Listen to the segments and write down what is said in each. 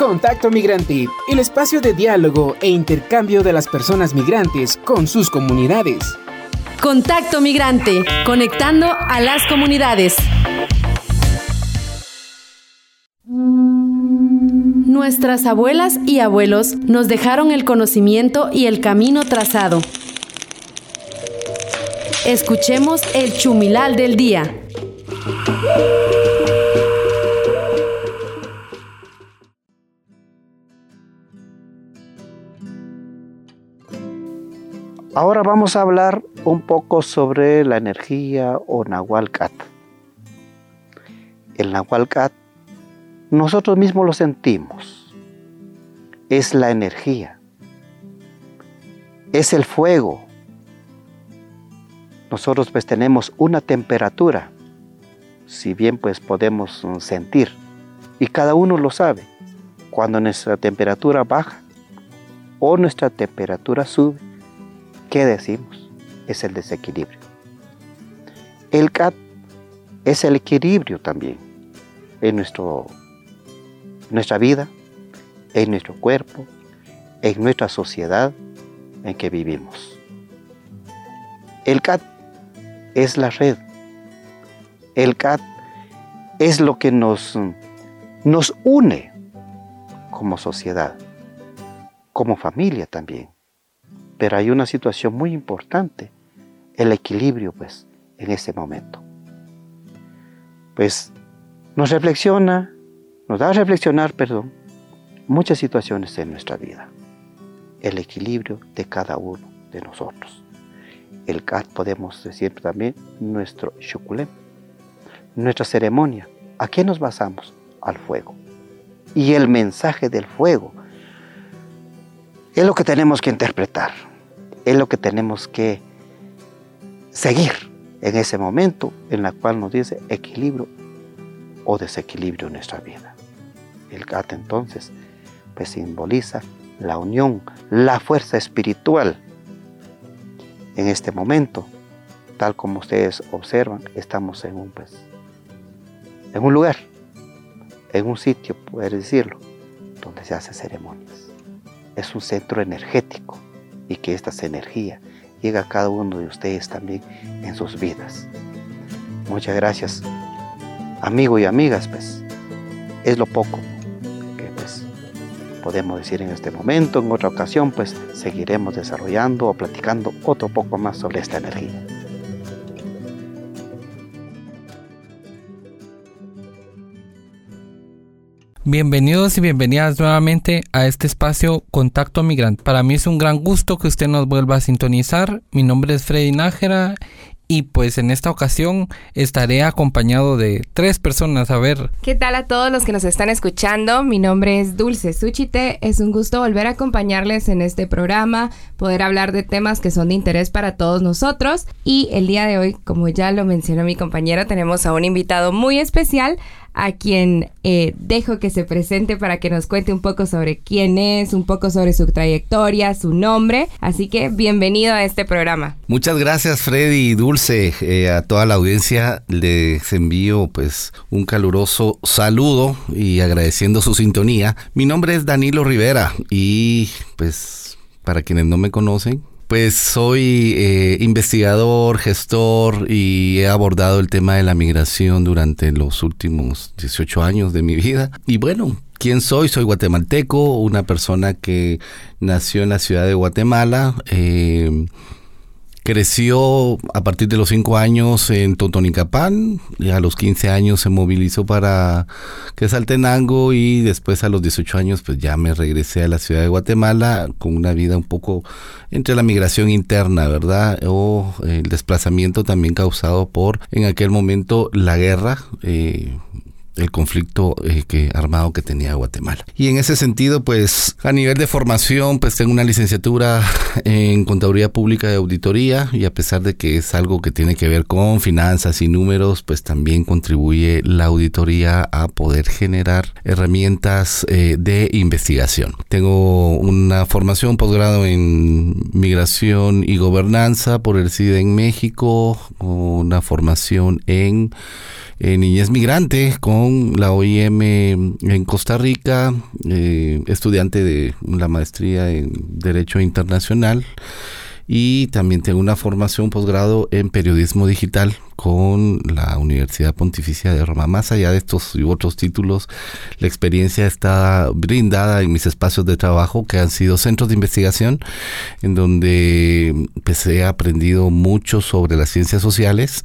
Contacto Migrante, el espacio de diálogo e intercambio de las personas migrantes con sus comunidades. Contacto Migrante, conectando a las comunidades. Nuestras abuelas y abuelos nos dejaron el conocimiento y el camino trazado. Escuchemos el chumilal del día. Ahora vamos a hablar un poco sobre la energía o Nahualcat. El Nahualcat nosotros mismos lo sentimos. Es la energía. Es el fuego. Nosotros pues tenemos una temperatura, si bien pues podemos sentir, y cada uno lo sabe, cuando nuestra temperatura baja o nuestra temperatura sube, ¿qué decimos? Es el desequilibrio. El CAT es el equilibrio también en nuestro, nuestra vida, en nuestro cuerpo, en nuestra sociedad en que vivimos. El CAT es la red. El CAT es lo que nos, nos une como sociedad, como familia también. Pero hay una situación muy importante, el equilibrio, pues, en ese momento. Pues nos reflexiona, nos da a reflexionar, perdón, muchas situaciones en nuestra vida. El equilibrio de cada uno de nosotros. El CAT podemos decir también nuestro shukulem, nuestra ceremonia. ¿A qué nos basamos? Al fuego. Y el mensaje del fuego es lo que tenemos que interpretar es lo que tenemos que seguir en ese momento en el cual nos dice equilibrio o desequilibrio en nuestra vida. El gato entonces pues simboliza la unión, la fuerza espiritual. En este momento, tal como ustedes observan, estamos en un pues, en un lugar, en un sitio, poder decirlo, donde se hacen ceremonias. Es un centro energético y que esta energía llegue a cada uno de ustedes también en sus vidas. Muchas gracias, amigos y amigas, pues es lo poco que pues podemos decir en este momento. En otra ocasión, pues seguiremos desarrollando o platicando otro poco más sobre esta energía. Bienvenidos y bienvenidas nuevamente a este espacio Contacto Migrante. Para mí es un gran gusto que usted nos vuelva a sintonizar. Mi nombre es Freddy Nájera y pues en esta ocasión estaré acompañado de tres personas. A ver. ¿Qué tal a todos los que nos están escuchando? Mi nombre es Dulce Suchite. Es un gusto volver a acompañarles en este programa, poder hablar de temas que son de interés para todos nosotros. Y el día de hoy, como ya lo mencionó mi compañero, tenemos a un invitado muy especial a quien eh, dejo que se presente para que nos cuente un poco sobre quién es, un poco sobre su trayectoria, su nombre. Así que bienvenido a este programa. Muchas gracias Freddy y Dulce. Eh, a toda la audiencia les envío pues un caluroso saludo y agradeciendo su sintonía. Mi nombre es Danilo Rivera y pues para quienes no me conocen, pues soy eh, investigador, gestor y he abordado el tema de la migración durante los últimos 18 años de mi vida. Y bueno, ¿quién soy? Soy guatemalteco, una persona que nació en la ciudad de Guatemala. Eh, Creció a partir de los 5 años en Totonicapán, y a los 15 años se movilizó para Quesaltenango y después a los 18 años pues ya me regresé a la ciudad de Guatemala con una vida un poco entre la migración interna, ¿verdad? O el desplazamiento también causado por en aquel momento la guerra. Eh, el conflicto eh, armado que tenía Guatemala. Y en ese sentido, pues a nivel de formación, pues tengo una licenciatura en Contaduría Pública y Auditoría y a pesar de que es algo que tiene que ver con finanzas y números, pues también contribuye la auditoría a poder generar herramientas eh, de investigación. Tengo una formación posgrado en Migración y Gobernanza por el CIDE en México, una formación en niñez migrante con la OIM en Costa Rica, estudiante de la maestría en Derecho Internacional y también tengo una formación posgrado en periodismo digital con la Universidad Pontificia de Roma. Más allá de estos y otros títulos, la experiencia está brindada en mis espacios de trabajo que han sido centros de investigación en donde pues, he aprendido mucho sobre las ciencias sociales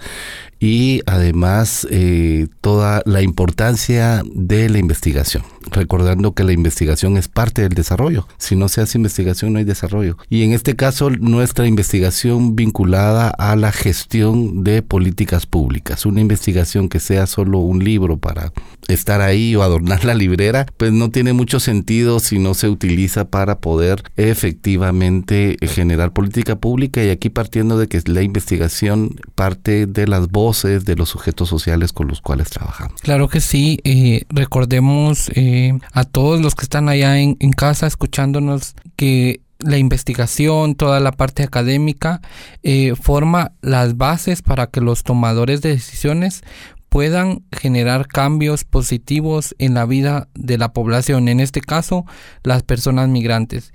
y además eh, toda la importancia de la investigación, recordando que la investigación es parte del desarrollo. Si no se hace investigación no hay desarrollo. Y en este caso nuestra investigación vinculada a la gestión de políticas públicas, una investigación que sea solo un libro para estar ahí o adornar la librera, pues no tiene mucho sentido si no se utiliza para poder efectivamente generar política pública y aquí partiendo de que la investigación parte de las voces de los sujetos sociales con los cuales trabajamos. Claro que sí, eh, recordemos eh, a todos los que están allá en, casa escuchándonos que la investigación, toda la parte académica, eh, forma las bases para que los tomadores de decisiones puedan generar cambios positivos en la vida de la población, en este caso las personas migrantes.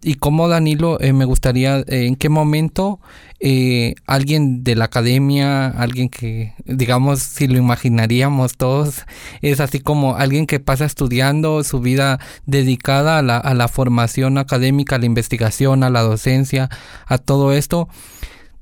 Y como Danilo, me gustaría, en qué momento eh, alguien de la academia, alguien que, digamos, si lo imaginaríamos todos, es así como alguien que pasa estudiando su vida dedicada a la, a la formación académica, a la investigación, a la docencia, a todo esto,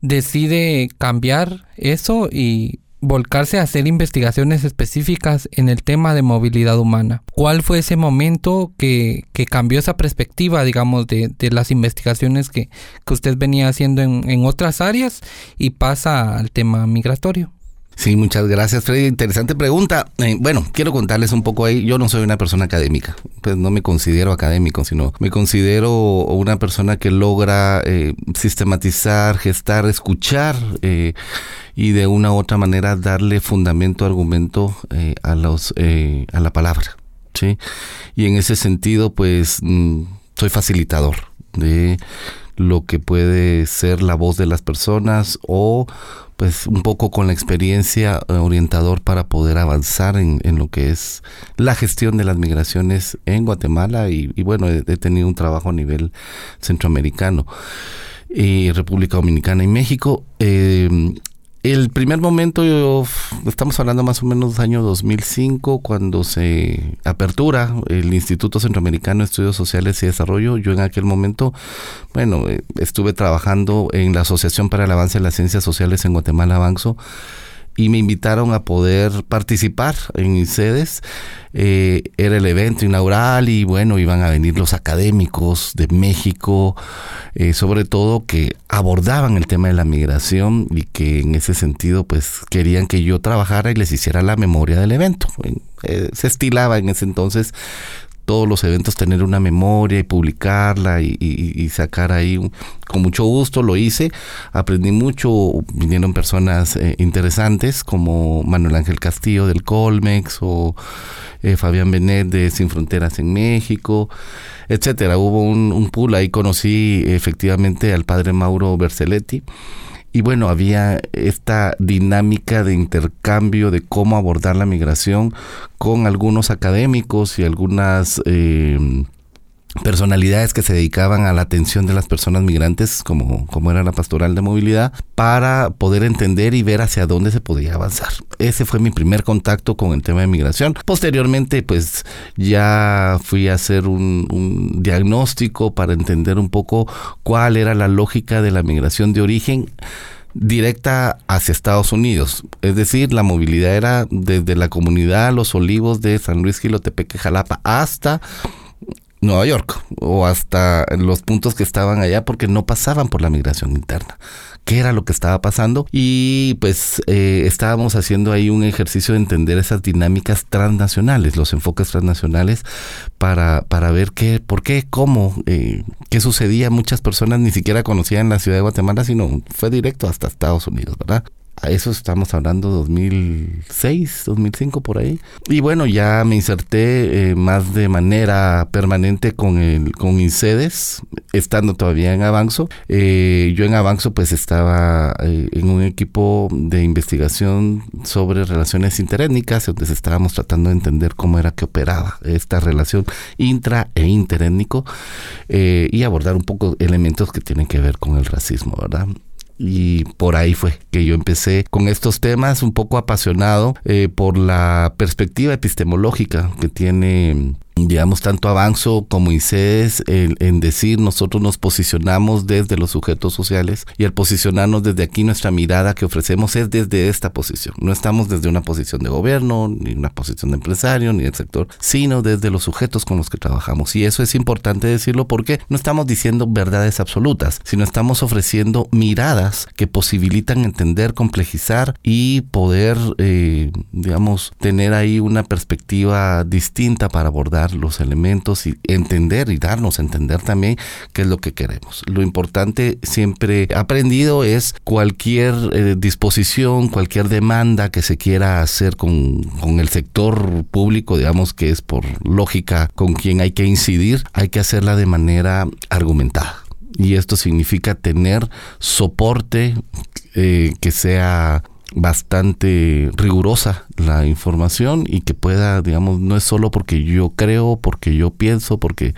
decide cambiar eso y volcarse a hacer investigaciones específicas en el tema de movilidad humana. ¿Cuál fue ese momento que, cambió esa perspectiva, digamos, de, las investigaciones que, usted venía haciendo en, otras áreas y pasa al tema migratorio? Sí, muchas gracias, Freddy. Interesante pregunta. Eh, bueno, quiero contarles un poco ahí. Yo no soy una persona académica, pues no me considero académico, sino me considero una persona que logra eh, sistematizar, gestar, escuchar. Eh, y de una u otra manera darle fundamento, argumento a, los, a la palabra. ¿sí? Y en ese sentido, pues mm, soy facilitador de lo que puede ser la voz de las personas o pues un poco con la experiencia eh, orientador para poder avanzar en, en, lo que es la gestión de las migraciones en Guatemala y, bueno, he, tenido un trabajo a nivel centroamericano y República Dominicana y México. Eh, el primer momento, yo, estamos hablando más o menos del año 2005, cuando se apertura el Instituto Centroamericano de Estudios Sociales y Desarrollo. Yo en aquel momento, bueno, eh, estuve trabajando en la Asociación para el Avance de las Ciencias Sociales en Guatemala, Avanzo y me invitaron a poder participar en sedes. Eh, era el evento inaugural y bueno, iban a venir los académicos de México, eh, sobre todo que abordaban el tema de la migración y que en ese sentido pues querían que yo trabajara y les hiciera la memoria del evento. Eh, se estilaba en ese entonces todos los eventos tener una memoria y publicarla y, sacar ahí con mucho gusto lo hice. Aprendí mucho vinieron personas eh, interesantes como Manuel Ángel Castillo del Colmex o eh, Fabián Benet de Sin Fronteras en México etcétera. Hubo un, un pool ahí conocí efectivamente al padre Mauro Berceletti y bueno, había esta dinámica de intercambio de cómo abordar la migración con algunos académicos y algunas eh, personalidades que se dedicaban a la atención de las personas migrantes, como, como era la pastoral de movilidad, para poder entender y ver hacia dónde se podía avanzar. Ese fue mi primer contacto con el tema de migración. Posteriormente, pues ya fui a hacer un, diagnóstico para entender un poco cuál era la lógica de la migración de origen directa hacia Estados Unidos. Es decir, la movilidad era desde la comunidad Los Olivos de San Luis Gilotepeque, Jalapa, hasta Nueva York o hasta los puntos que estaban allá porque no pasaban por la migración interna qué era lo que estaba pasando y pues eh, estábamos haciendo ahí un ejercicio de entender esas dinámicas transnacionales, los enfoques transnacionales para, para ver qué, por qué, cómo, eh, qué sucedía. Muchas personas ni siquiera conocían la ciudad de Guatemala, sino fue directo hasta Estados Unidos, ¿verdad? A eso estamos hablando 2006, 2005 por ahí. Y bueno, ya me inserté eh, más de manera permanente con el con INSEDES estando todavía en Avanzo. Eh, yo en Avanzo pues estaba eh, en un equipo de investigación sobre relaciones interétnicas, donde estábamos tratando de entender cómo era que operaba esta relación intra e interétnico eh, y abordar un poco elementos que tienen que ver con el racismo, ¿verdad? Y por ahí fue que yo empecé con estos temas un poco apasionado por la perspectiva epistemológica que tiene digamos, tanto Avanzo como ICES en, en, decir nosotros nos posicionamos desde los sujetos sociales y al posicionarnos desde aquí nuestra mirada que ofrecemos es desde esta posición. No estamos desde una posición de gobierno, ni una posición de empresario, ni del sector, sino desde los sujetos con los que trabajamos. Y eso es importante decirlo porque no estamos diciendo verdades absolutas, sino estamos ofreciendo miradas que posibilitan entender, complejizar y poder, eh, digamos, tener ahí una perspectiva distinta para abordar los elementos y entender y darnos a entender también qué es lo que queremos. Lo importante siempre aprendido es cualquier eh, disposición, cualquier demanda que se quiera hacer con, con el sector público, digamos que es por lógica con quien hay que incidir, hay que hacerla de manera argumentada. Y esto significa tener soporte eh, que sea bastante rigurosa la información y que pueda, digamos, no es solo porque yo creo, porque yo pienso, porque,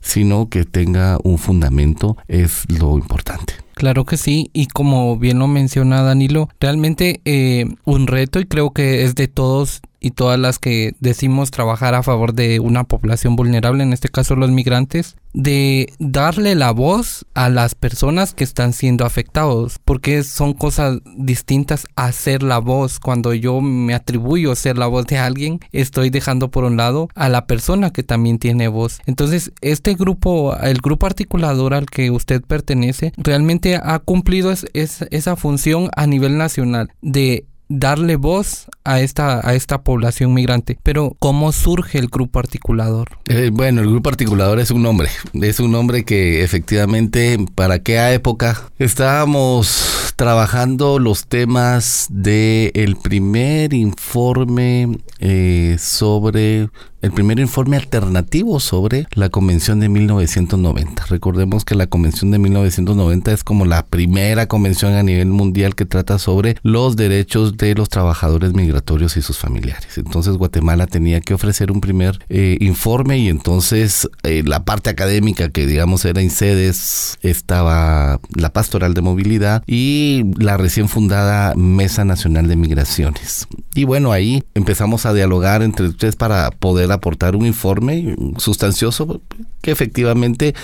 sino que tenga un fundamento, es lo importante. Claro que sí, y como bien lo menciona Danilo, realmente eh, un reto y creo que es de todos y todas las que decimos trabajar a favor de una población vulnerable, en este caso los migrantes, de darle la voz a las personas que están siendo afectados, porque son cosas distintas a ser la voz. Cuando yo me atribuyo ser la voz de alguien, estoy dejando por un lado a la persona que también tiene voz. Entonces, este grupo, el grupo articulador al que usted pertenece, realmente ha cumplido esa función a nivel nacional de darle voz a esta, a esta población migrante. Pero, ¿cómo surge el grupo articulador? Eh, bueno, el grupo articulador es un nombre. Es un nombre que efectivamente, ¿para qué época? Estábamos trabajando los temas del el primer informe eh, sobre el primer informe alternativo sobre la Convención de 1990. Recordemos que la Convención de 1990 es como la primera convención a nivel mundial que trata sobre los derechos de los trabajadores migratorios y sus familiares. Entonces Guatemala tenía que ofrecer un primer eh, informe y entonces eh, la parte académica que digamos era INCEDES estaba la Pastoral de Movilidad y la recién fundada Mesa Nacional de Migraciones. Y bueno, ahí empezamos a dialogar entre ustedes para poder aportar un informe sustancioso que efectivamente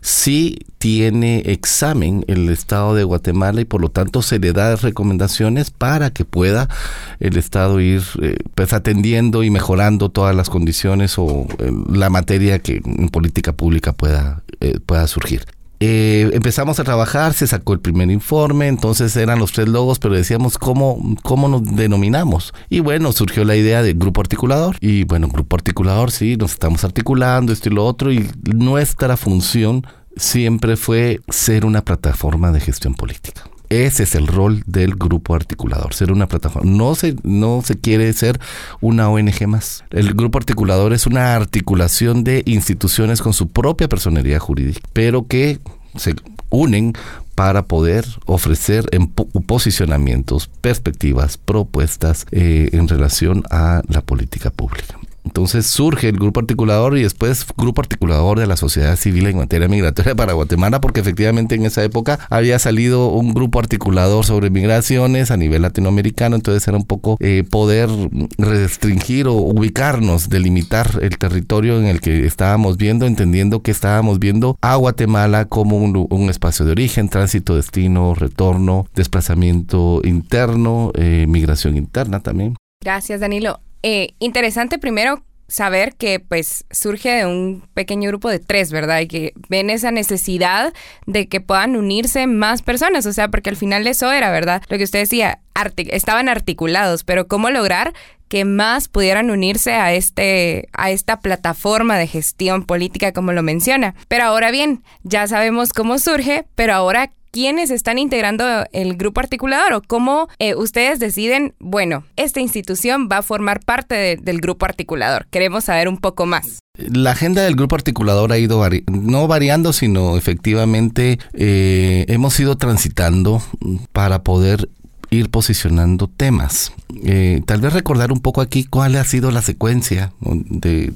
sí tiene examen el Estado de Guatemala y por lo tanto se le da recomendaciones para que pueda el Estado ir eh, pues atendiendo y mejorando todas las condiciones o eh, la materia que en política pública pueda, eh, pueda surgir. Eh, empezamos a trabajar, se sacó el primer informe, entonces eran los tres logos, pero decíamos cómo, cómo nos denominamos. Y bueno, surgió la idea del grupo articulador. Y bueno, grupo articulador, sí, nos estamos articulando, esto y lo otro, y nuestra función siempre fue ser una plataforma de gestión política. Ese es el rol del grupo articulador, ser una plataforma. No se, no se quiere ser una ONG más. El grupo articulador es una articulación de instituciones con su propia personalidad jurídica, pero que se unen para poder ofrecer en posicionamientos, perspectivas, propuestas eh, en relación a la política pública. Entonces surge el grupo articulador y después grupo articulador de la sociedad civil en materia migratoria para Guatemala, porque efectivamente en esa época había salido un grupo articulador sobre migraciones a nivel latinoamericano, entonces era un poco eh, poder restringir o ubicarnos, delimitar el territorio en el que estábamos viendo, entendiendo que estábamos viendo a Guatemala como un, espacio de origen, tránsito, destino, retorno, desplazamiento interno, eh, migración interna también. Gracias, Danilo. Eh, interesante primero saber que pues surge de un pequeño grupo de tres, ¿verdad? Y que ven esa necesidad de que puedan unirse más personas, o sea, porque al final eso era, ¿verdad? Lo que usted decía, estaban articulados, pero ¿cómo lograr que más pudieran unirse a este a esta plataforma de gestión política como lo menciona? Pero ahora bien, ya sabemos cómo surge, pero ahora quiénes están integrando el grupo articulador o cómo eh, ustedes deciden, bueno, esta institución va a formar parte del grupo articulador. Queremos saber un poco más. La agenda del grupo articulador ha ido no variando, sino efectivamente eh, hemos ido transitando para poder ir posicionando temas. Eh, tal vez recordar un poco aquí cuál ha sido la secuencia de,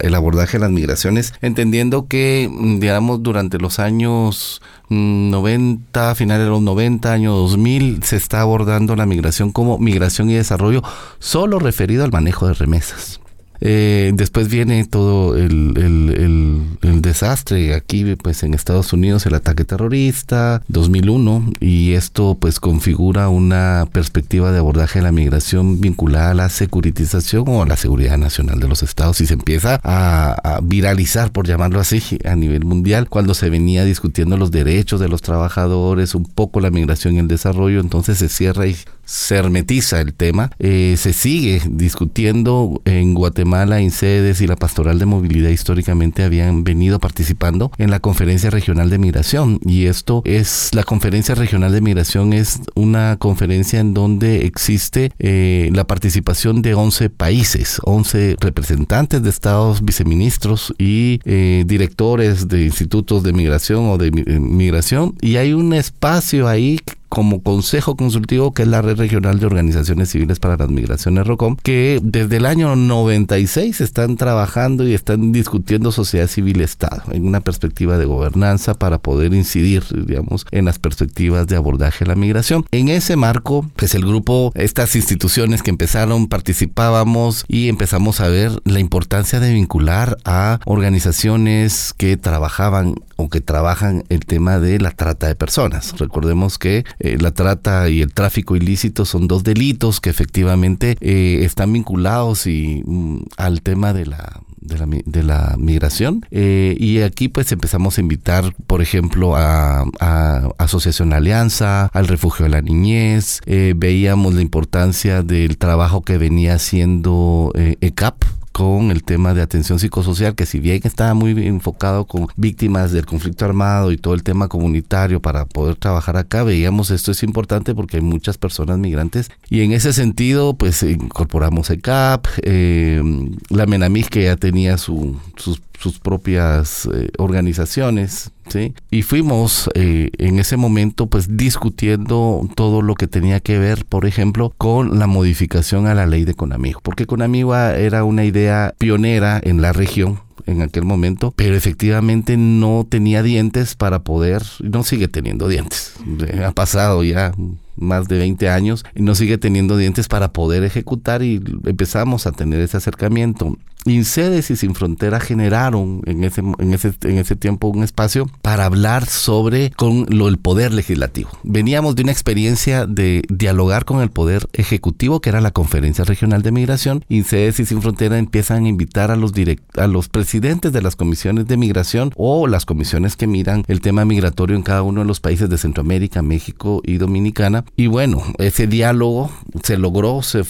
el abordaje de las migraciones, entendiendo que, digamos, durante los años 90, finales de los 90, año 2000, se está abordando la migración como migración y desarrollo solo referido al manejo de remesas. Eh, después viene todo el, desastre aquí, pues en Estados Unidos, el ataque terrorista, 2001, y esto pues configura una perspectiva de abordaje de la migración vinculada a la securitización o a la seguridad nacional de los estados y se empieza a, viralizar, por llamarlo así, a nivel mundial, cuando se venía discutiendo los derechos de los trabajadores, un poco la migración y el desarrollo, entonces se cierra y se hermetiza el tema. Eh, se sigue discutiendo en Guatemala, INCEDES y la Pastoral de Movilidad históricamente habían venido participando en la Conferencia Regional de Migración. Y esto es, la Conferencia Regional de Migración es una conferencia en donde existe eh, la participación de 11 países, 11 representantes de estados, viceministros y eh, directores de institutos de migración o de migración. Y hay un espacio ahí como consejo consultivo que es la Red Regional de Organizaciones Civiles para las Migraciones ROCOM, que desde el año 96 están trabajando y están discutiendo sociedad civil Estado en una perspectiva de gobernanza para poder incidir, digamos, en las perspectivas de abordaje de la migración. En ese marco, pues el grupo, estas instituciones que empezaron, participábamos y empezamos a ver la importancia de vincular a organizaciones que trabajaban o que trabajan el tema de la trata de personas. Recordemos que eh, la trata y el tráfico ilícito son dos delitos que efectivamente eh, están vinculados y, mm, al tema de la de la, migración. Eh, y aquí pues empezamos a invitar, por ejemplo, a, a Asociación Alianza, al Refugio de la Niñez, veíamos la importancia del trabajo que venía haciendo ECAP, con el tema de atención psicosocial, que si bien estaba muy enfocado con víctimas del conflicto armado y todo el tema comunitario para poder trabajar acá, veíamos esto es importante porque hay muchas personas migrantes y en ese sentido pues incorporamos el CAP, eh, la Menamig que ya tenía su, sus sus propias eh, organizaciones, ¿sí? Y fuimos eh, en ese momento pues discutiendo todo lo que tenía que ver, por ejemplo, con la modificación a la ley de Conamigo, porque Conamigo era una idea pionera en la región, en aquel momento, pero efectivamente no tenía dientes para poder, no sigue teniendo dientes. Ha pasado ya más de 20 años no sigue teniendo dientes para poder ejecutar y empezamos a tener ese acercamiento. Incedes y Sin Frontera generaron en ese, en ese, en ese tiempo un espacio para hablar sobre con lo, el poder legislativo. Veníamos de una experiencia de dialogar con el poder ejecutivo, que era la Conferencia Regional de Migración. Incedes y Sin Frontera empiezan a invitar a los, direct, a los presidentes de las comisiones de migración o las comisiones que miran el tema migratorio en cada uno de los países de Centroamérica, México y Dominicana. Y bueno, ese diálogo se logró, se,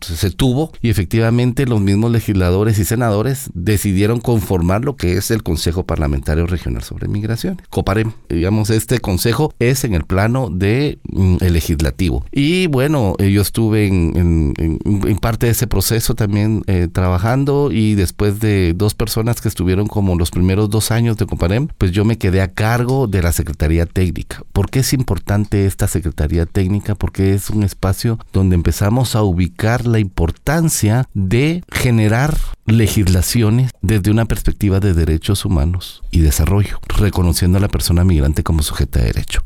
se tuvo y efectivamente los mismos legisladores y senadores decidieron conformar lo que es el Consejo Parlamentario Regional sobre Migración, COPAREM. Digamos, este consejo es en el plano de mm, legislativo. Y bueno, yo estuve en, parte de ese proceso también eh, trabajando y después de dos personas que estuvieron como los primeros dos años de COPAREM, pues yo me quedé a cargo de la Secretaría Técnica. ¿Por qué es importante esta Secretaría Técnica? Porque es un espacio donde empezamos a ubicar la importancia de generar legislaciones desde una perspectiva de derechos humanos y desarrollo, reconociendo a la persona migrante como sujeta de derecho.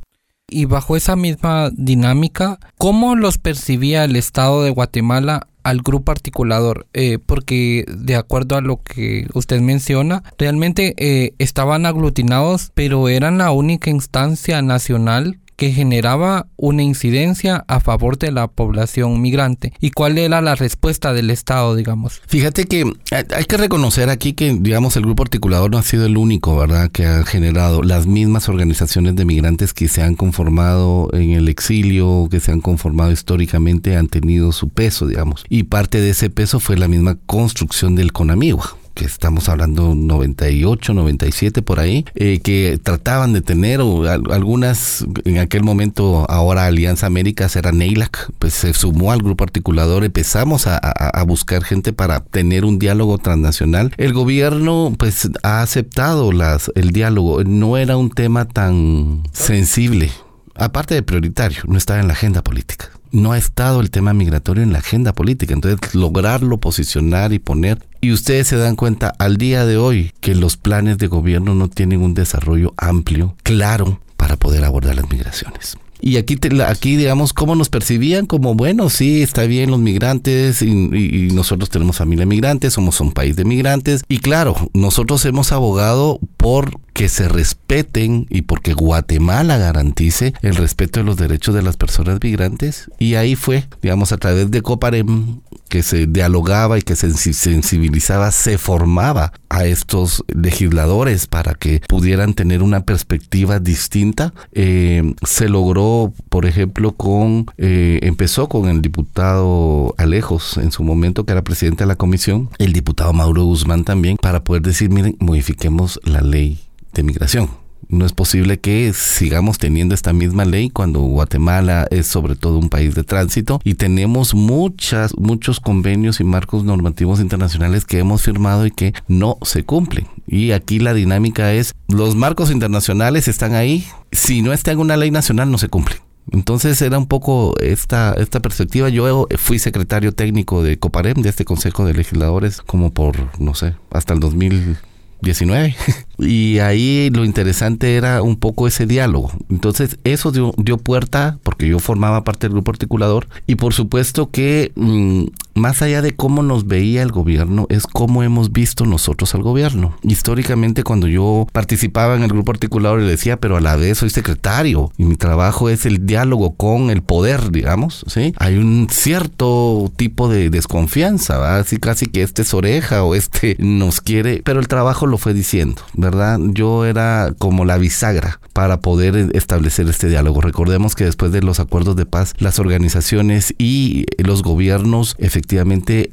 Y bajo esa misma dinámica, ¿cómo los percibía el Estado de Guatemala al grupo articulador? Eh, porque de acuerdo a lo que usted menciona, realmente eh, estaban aglutinados, pero eran la única instancia nacional que generaba una incidencia a favor de la población migrante y cuál era la respuesta del Estado, digamos. Fíjate que hay que reconocer aquí que, digamos, el grupo articulador no ha sido el único, ¿verdad?, que ha generado las mismas organizaciones de migrantes que se han conformado en el exilio, que se han conformado históricamente, han tenido su peso, digamos, y parte de ese peso fue la misma construcción del CONAMIGUA que estamos hablando 98, 97 por ahí, eh, que trataban de tener algunas, en aquel momento, ahora Alianza Américas era NEILAC, pues se sumó al grupo articulador, empezamos a, a, buscar gente para tener un diálogo transnacional. El gobierno pues ha aceptado las, el diálogo, no era un tema tan sensible, aparte de prioritario, no estaba en la agenda política no ha estado el tema migratorio en la agenda política. Entonces, lograrlo, posicionar y poner. Y ustedes se dan cuenta al día de hoy que los planes de gobierno no tienen un desarrollo amplio, claro, para poder abordar las migraciones. Y aquí, aquí, digamos, cómo nos percibían como, bueno, sí, está bien los migrantes y, y, nosotros tenemos familia migrante, somos un país de migrantes. Y claro, nosotros hemos abogado por que se respeten y porque Guatemala garantice el respeto de los derechos de las personas migrantes. Y ahí fue, digamos, a través de Coparem, que se dialogaba y que se sensibilizaba, se formaba a estos legisladores para que pudieran tener una perspectiva distinta. Eh, se logró, por ejemplo, con, eh, empezó con el diputado Alejos en su momento, que era presidente de la comisión, el diputado Mauro Guzmán también, para poder decir, miren, modifiquemos la ley de migración. No es posible que sigamos teniendo esta misma ley cuando Guatemala es sobre todo un país de tránsito y tenemos muchas, muchos convenios y marcos normativos internacionales que hemos firmado y que no se cumplen. Y aquí la dinámica es, los marcos internacionales están ahí, si no está en una ley nacional no se cumple. Entonces era un poco esta, esta perspectiva. Yo fui secretario técnico de Coparem, de este Consejo de Legisladores, como por, no sé, hasta el 2000 19. Y ahí lo interesante era un poco ese diálogo. Entonces eso dio, dio puerta, porque yo formaba parte del grupo articulador, y por supuesto que mm, más allá de cómo nos veía el gobierno, es cómo hemos visto nosotros al gobierno. Históricamente cuando yo participaba en el grupo articulador le decía, pero a la vez soy secretario y mi trabajo es el diálogo con el poder, digamos, ¿sí? Hay un cierto tipo de desconfianza, ¿verdad? Así casi que este es oreja o este nos quiere, pero el trabajo lo fue diciendo, ¿verdad? Yo era como la bisagra para poder establecer este diálogo. Recordemos que después de los acuerdos de paz, las organizaciones y los gobiernos efectivamente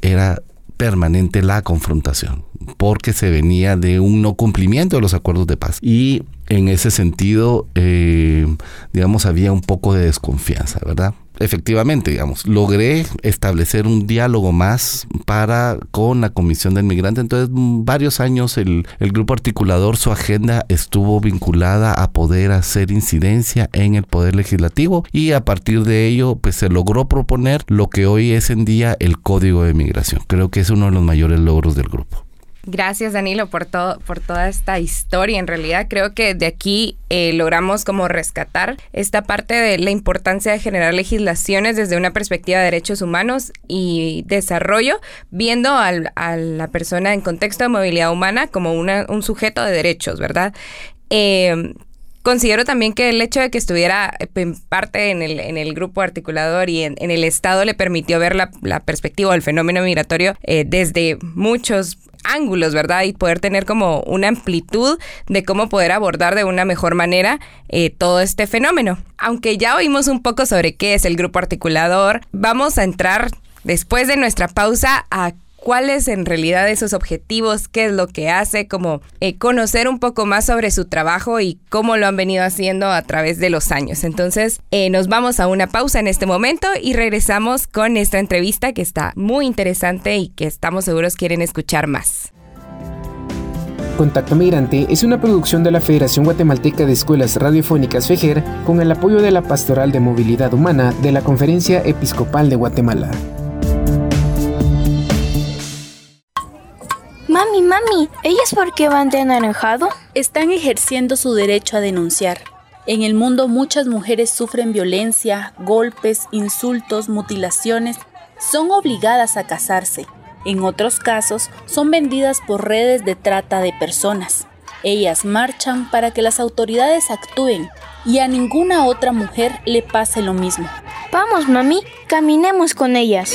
era permanente la confrontación, porque se venía de un no cumplimiento de los acuerdos de paz. Y en ese sentido, eh, digamos, había un poco de desconfianza, ¿verdad? Efectivamente, digamos, logré establecer un diálogo más para con la Comisión del Migrante. Entonces, varios años el, el, grupo articulador, su agenda estuvo vinculada a poder hacer incidencia en el Poder Legislativo y a partir de ello, pues se logró proponer lo que hoy es en día el Código de Migración. Creo que es uno de los mayores logros del grupo. Gracias Danilo por todo, por toda esta historia. En realidad creo que de aquí eh, logramos como rescatar esta parte de la importancia de generar legislaciones desde una perspectiva de derechos humanos y desarrollo, viendo a la persona en contexto de movilidad humana como un sujeto de derechos, ¿verdad? Eh, considero también que el hecho de que estuviera en parte en el, en el grupo articulador y en, el Estado le permitió ver la, perspectiva del fenómeno migratorio eh, desde muchos ángulos, ¿verdad? Y poder tener como una amplitud de cómo poder abordar de una mejor manera eh, todo este fenómeno. Aunque ya oímos un poco sobre qué es el grupo articulador, vamos a entrar después de nuestra pausa a cuáles en realidad esos objetivos, qué es lo que hace, como eh, conocer un poco más sobre su trabajo y cómo lo han venido haciendo a través de los años. Entonces, eh, nos vamos a una pausa en este momento y regresamos con esta entrevista que está muy interesante y que estamos seguros quieren escuchar más. Contacto Migrante es una producción de la Federación Guatemalteca de Escuelas Radiofónicas FEGER con el apoyo de la Pastoral de Movilidad Humana de la Conferencia Episcopal de Guatemala. Mami, mami, ¿ellas por qué van de anaranjado? Están ejerciendo su derecho a denunciar. En el mundo muchas mujeres sufren violencia, golpes, insultos, mutilaciones, son obligadas a casarse. En otros casos, son vendidas por redes de trata de personas. Ellas marchan para que las autoridades actúen y a ninguna otra mujer le pase lo mismo. Vamos, mami, caminemos con ellas.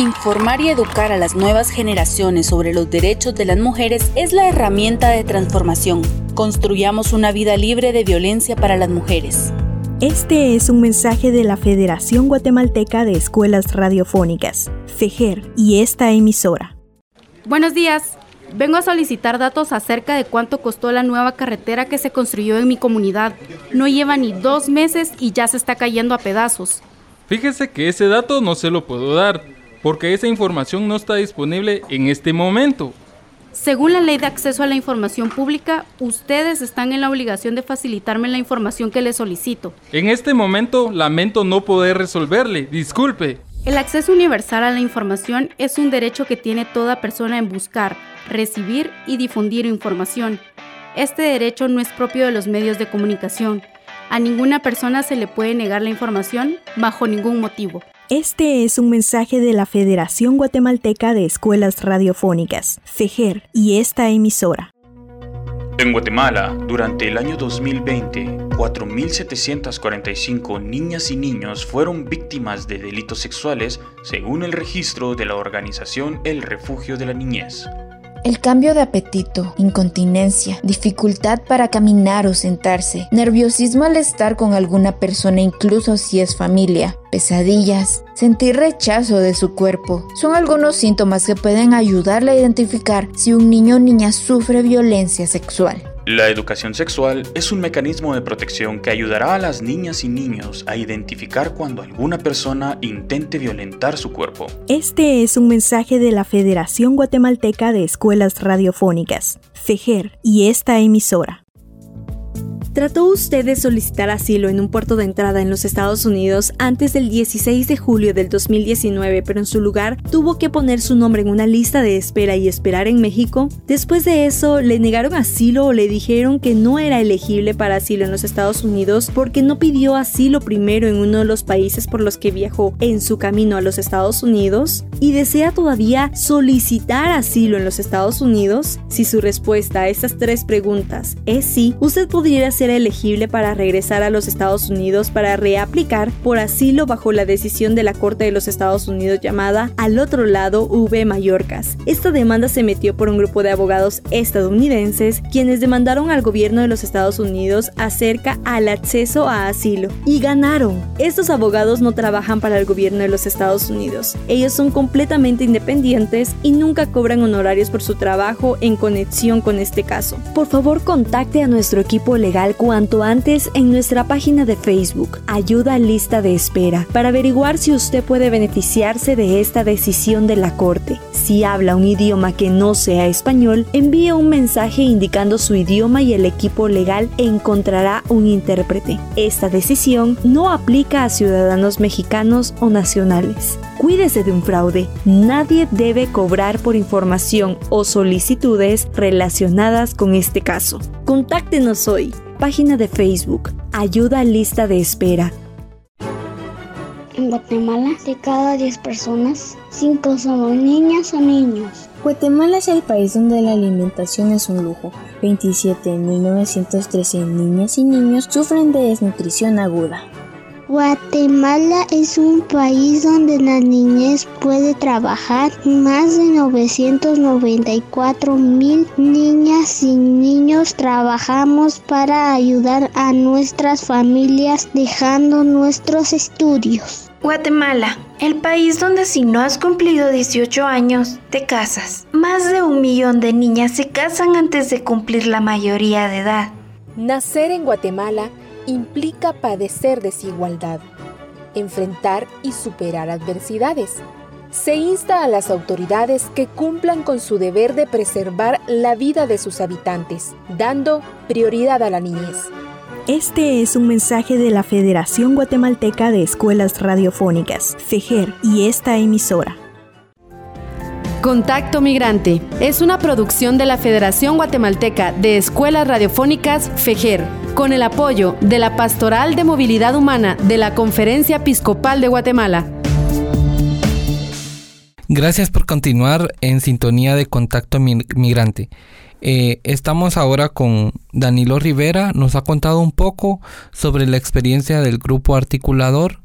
Informar y educar a las nuevas generaciones sobre los derechos de las mujeres es la herramienta de transformación. Construyamos una vida libre de violencia para las mujeres. Este es un mensaje de la Federación Guatemalteca de Escuelas Radiofónicas, FEGER, y esta emisora. Buenos días. Vengo a solicitar datos acerca de cuánto costó la nueva carretera que se construyó en mi comunidad. No lleva ni dos meses y ya se está cayendo a pedazos. Fíjese que ese dato no se lo puedo dar, porque esa información no está disponible en este momento. Según la ley de acceso a la información pública, ustedes están en la obligación de facilitarme la información que les solicito. En este momento lamento no poder resolverle, disculpe. El acceso universal a la información es un derecho que tiene toda persona en buscar, recibir y difundir información. Este derecho no es propio de los medios de comunicación. A ninguna persona se le puede negar la información bajo ningún motivo. Este es un mensaje de la Federación Guatemalteca de Escuelas Radiofónicas, FEGER, y esta emisora. En Guatemala, durante el año 2020, 4.745 niñas y niños fueron víctimas de delitos sexuales según el registro de la organización El Refugio de la Niñez. El cambio de apetito, incontinencia, dificultad para caminar o sentarse, nerviosismo al estar con alguna persona incluso si es familia, pesadillas, sentir rechazo de su cuerpo, son algunos síntomas que pueden ayudarle a identificar si un niño o niña sufre violencia sexual. La educación sexual es un mecanismo de protección que ayudará a las niñas y niños a identificar cuando alguna persona intente violentar su cuerpo. Este es un mensaje de la Federación Guatemalteca de Escuelas Radiofónicas, FEGER, y esta emisora. ¿Trató usted de solicitar asilo en un puerto de entrada en los Estados Unidos antes del 16 de julio del 2019, pero en su lugar tuvo que poner su nombre en una lista de espera y esperar en México? Después de eso, le negaron asilo o le dijeron que no era elegible para asilo en los Estados Unidos porque no pidió asilo primero en uno de los países por los que viajó en su camino a los Estados Unidos y desea todavía solicitar asilo en los Estados Unidos. Si su respuesta a estas tres preguntas es sí, usted podría ser elegible para regresar a los Estados Unidos para reaplicar por asilo bajo la decisión de la Corte de los Estados Unidos llamada Al otro lado V Mallorcas. Esta demanda se metió por un grupo de abogados estadounidenses quienes demandaron al gobierno de los Estados Unidos acerca al acceso a asilo y ganaron. Estos abogados no trabajan para el gobierno de los Estados Unidos. Ellos son completamente independientes y nunca cobran honorarios por su trabajo en conexión con este caso. Por favor, contacte a nuestro equipo legal cuanto antes en nuestra página de Facebook, Ayuda Lista de Espera, para averiguar si usted puede beneficiarse de esta decisión de la Corte. Si habla un idioma que no sea español, envíe un mensaje indicando su idioma y el equipo legal encontrará un intérprete. Esta decisión no aplica a ciudadanos mexicanos o nacionales. Cuídese de un fraude. Nadie debe cobrar por información o solicitudes relacionadas con este caso. Contáctenos hoy página de Facebook, Ayuda Lista de Espera. En Guatemala, de cada 10 personas, 5 somos niñas o niños. Guatemala es el país donde la alimentación es un lujo. 27 en 1913 niñas y niños sufren de desnutrición aguda. Guatemala es un país donde la niñez puede trabajar. Más de 994 mil niñas y niños trabajamos para ayudar a nuestras familias dejando nuestros estudios. Guatemala, el país donde si no has cumplido 18 años, te casas. Más de un millón de niñas se casan antes de cumplir la mayoría de edad. Nacer en Guatemala implica padecer desigualdad, enfrentar y superar adversidades. Se insta a las autoridades que cumplan con su deber de preservar la vida de sus habitantes, dando prioridad a la niñez. Este es un mensaje de la Federación Guatemalteca de Escuelas Radiofónicas, FEGER, y esta emisora. Contacto Migrante es una producción de la Federación Guatemalteca de Escuelas Radiofónicas FEGER, con el apoyo de la Pastoral de Movilidad Humana de la Conferencia Episcopal de Guatemala. Gracias por continuar en sintonía de Contacto Migrante. Eh, estamos ahora con Danilo Rivera, nos ha contado un poco sobre la experiencia del grupo articulador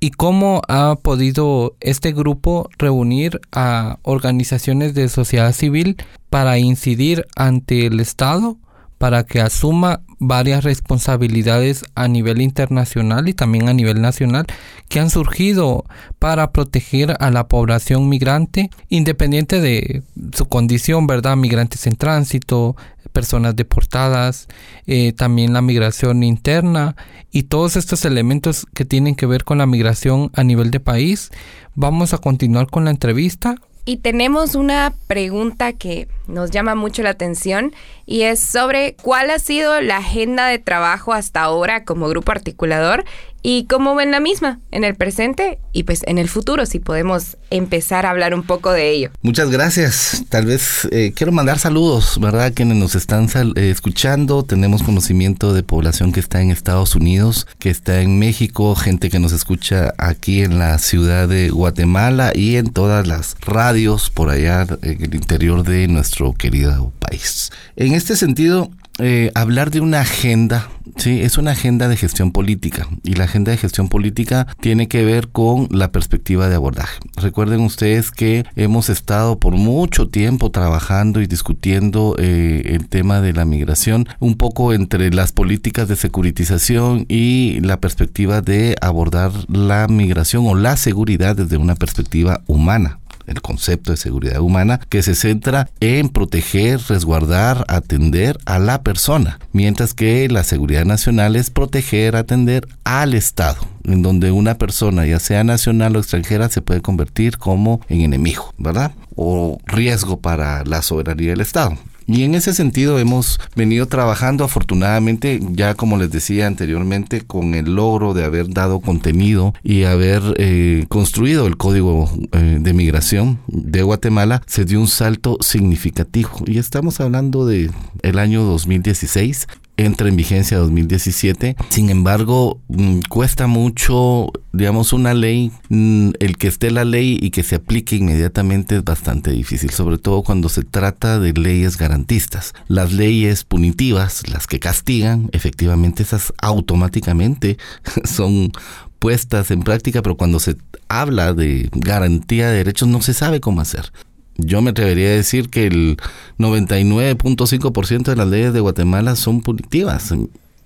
¿Y cómo ha podido este grupo reunir a organizaciones de sociedad civil para incidir ante el Estado para que asuma varias responsabilidades a nivel internacional y también a nivel nacional que han surgido para proteger a la población migrante independiente de su condición, ¿verdad? Migrantes en tránsito, personas deportadas, eh, también la migración interna y todos estos elementos que tienen que ver con la migración a nivel de país. Vamos a continuar con la entrevista. Y tenemos una pregunta que nos llama mucho la atención y es sobre cuál ha sido la agenda de trabajo hasta ahora como grupo articulador y cómo ven la misma en el presente y pues en el futuro, si podemos empezar a hablar un poco de ello. Muchas gracias. Tal vez eh, quiero mandar saludos, ¿verdad? Quienes nos están eh, escuchando. Tenemos conocimiento de población que está en Estados Unidos, que está en México, gente que nos escucha aquí en la ciudad de Guatemala y en todas las radios por allá en el interior de nuestro querido país. En este sentido, eh, hablar de una agenda, sí, es una agenda de gestión política y la agenda de gestión política tiene que ver con la perspectiva de abordaje. Recuerden ustedes que hemos estado por mucho tiempo trabajando y discutiendo eh, el tema de la migración, un poco entre las políticas de securitización y la perspectiva de abordar la migración o la seguridad desde una perspectiva humana el concepto de seguridad humana, que se centra en proteger, resguardar, atender a la persona, mientras que la seguridad nacional es proteger, atender al Estado, en donde una persona, ya sea nacional o extranjera, se puede convertir como en enemigo, ¿verdad? O riesgo para la soberanía del Estado. Y en ese sentido hemos venido trabajando afortunadamente, ya como les decía anteriormente, con el logro de haber dado contenido y haber eh, construido el código eh, de migración de Guatemala, se dio un salto significativo. Y estamos hablando de el año 2016 entra en vigencia 2017. Sin embargo, mm, cuesta mucho, digamos, una ley, mm, el que esté la ley y que se aplique inmediatamente es bastante difícil, sobre todo cuando se trata de leyes garantistas. Las leyes punitivas, las que castigan, efectivamente esas automáticamente son puestas en práctica, pero cuando se habla de garantía de derechos no se sabe cómo hacer yo me atrevería a decir que el 99.5% de las leyes de Guatemala son punitivas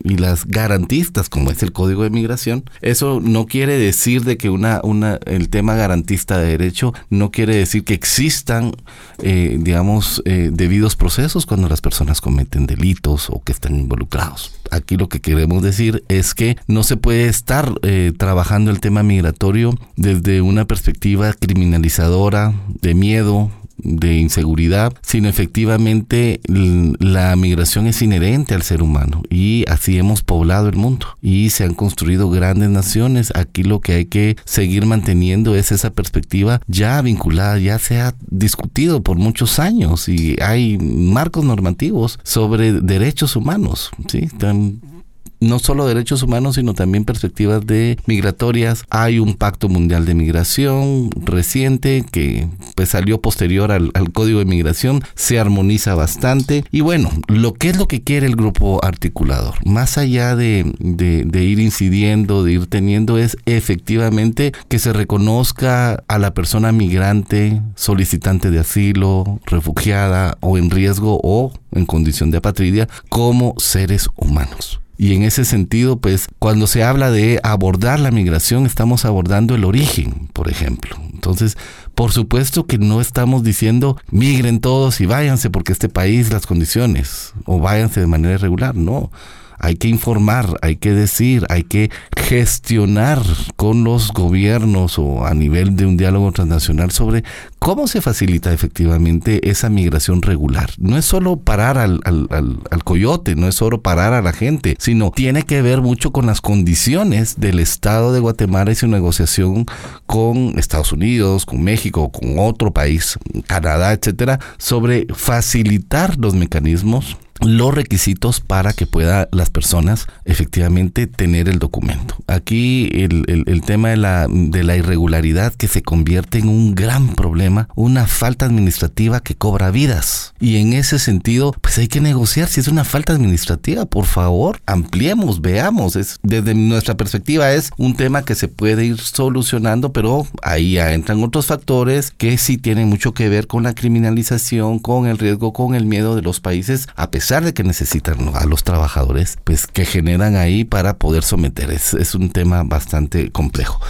y las garantistas, como es el Código de Migración, eso no quiere decir de que una, una, el tema garantista de derecho no quiere decir que existan, eh, digamos, eh, debidos procesos cuando las personas cometen delitos o que están involucrados. Aquí lo que queremos decir es que no se puede estar eh, trabajando el tema migratorio desde una perspectiva criminalizadora, de miedo, de inseguridad, sino efectivamente la migración es inherente al ser humano y así hemos poblado el mundo y se han construido grandes naciones. Aquí lo que hay que seguir manteniendo es esa perspectiva ya vinculada, ya se ha discutido por muchos años y hay marcos normativos sobre derechos humanos, ¿sí? No solo derechos humanos, sino también perspectivas de migratorias. Hay un pacto mundial de migración reciente que pues salió posterior al, código de migración, se armoniza bastante. Y bueno, lo que es lo que quiere el grupo articulador, más allá de, de ir incidiendo, de ir teniendo, es efectivamente que se reconozca a la persona migrante, solicitante de asilo, refugiada o en riesgo o en condición de apatridia como seres humanos. Y en ese sentido, pues cuando se habla de abordar la migración, estamos abordando el origen, por ejemplo. Entonces, por supuesto que no estamos diciendo migren todos y váyanse porque este país las condiciones o váyanse de manera irregular, no hay que informar, hay que decir, hay que gestionar con los gobiernos o a nivel de un diálogo transnacional sobre cómo se facilita efectivamente esa migración regular. No es solo parar al, coyote, no es solo parar a la gente, sino tiene que ver mucho con las condiciones del Estado de Guatemala y su negociación con Estados Unidos, con México, con otro país, Canadá, etcétera, sobre facilitar los mecanismos los requisitos para que pueda las personas efectivamente tener el documento. Aquí el, tema de la, de la irregularidad que se convierte en un gran problema, una falta administrativa que cobra vidas. Y en ese sentido, pues hay que negociar si es una falta administrativa, por favor, ampliemos, veamos. Es, desde nuestra perspectiva es un tema que se puede ir solucionando, pero ahí ya entran otros factores que sí tienen mucho que ver con la criminalización, con el riesgo, con el miedo de los países, a pesar de que necesitan a los trabajadores, pues que generan ahí para poder someter. Es, es un tema bastante complejo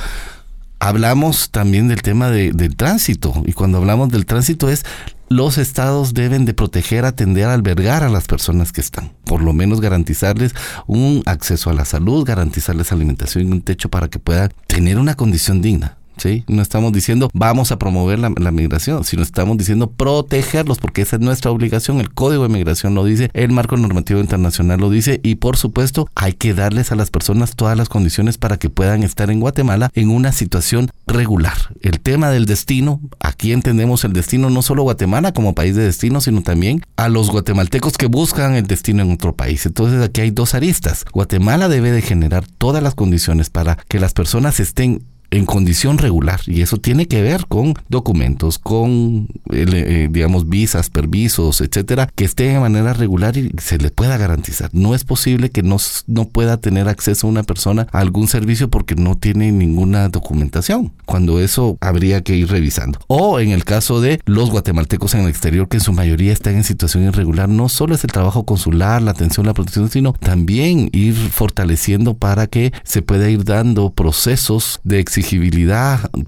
hablamos también del tema del tránsito y cuando hablamos del tránsito es los estados deben de proteger, atender, albergar a las personas que están, por lo menos garantizarles un acceso a la salud, garantizarles alimentación y un techo para que puedan tener una condición digna. No estamos diciendo vamos a promover la, migración, sino estamos diciendo protegerlos, porque esa es nuestra obligación. El Código de Migración lo dice, el marco normativo internacional lo dice, y por supuesto hay que darles a las personas todas las condiciones para que puedan estar en Guatemala en una situación regular. El tema del destino, aquí entendemos el destino no solo Guatemala como país de destino, sino también a los guatemaltecos que buscan el destino en otro país. Entonces aquí hay dos aristas. Guatemala debe de generar todas las condiciones para que las personas estén en condición regular y eso tiene que ver con documentos, con eh, digamos visas, permisos, etcétera, que esté de manera regular y se le pueda garantizar. No es posible que no, no pueda tener acceso una persona a algún servicio porque no tiene ninguna documentación, cuando eso habría que ir revisando. O en el caso de los guatemaltecos en el exterior que en su mayoría están en situación irregular, no solo es el trabajo consular, la atención, la protección, sino también ir fortaleciendo para que se pueda ir dando procesos de exigencia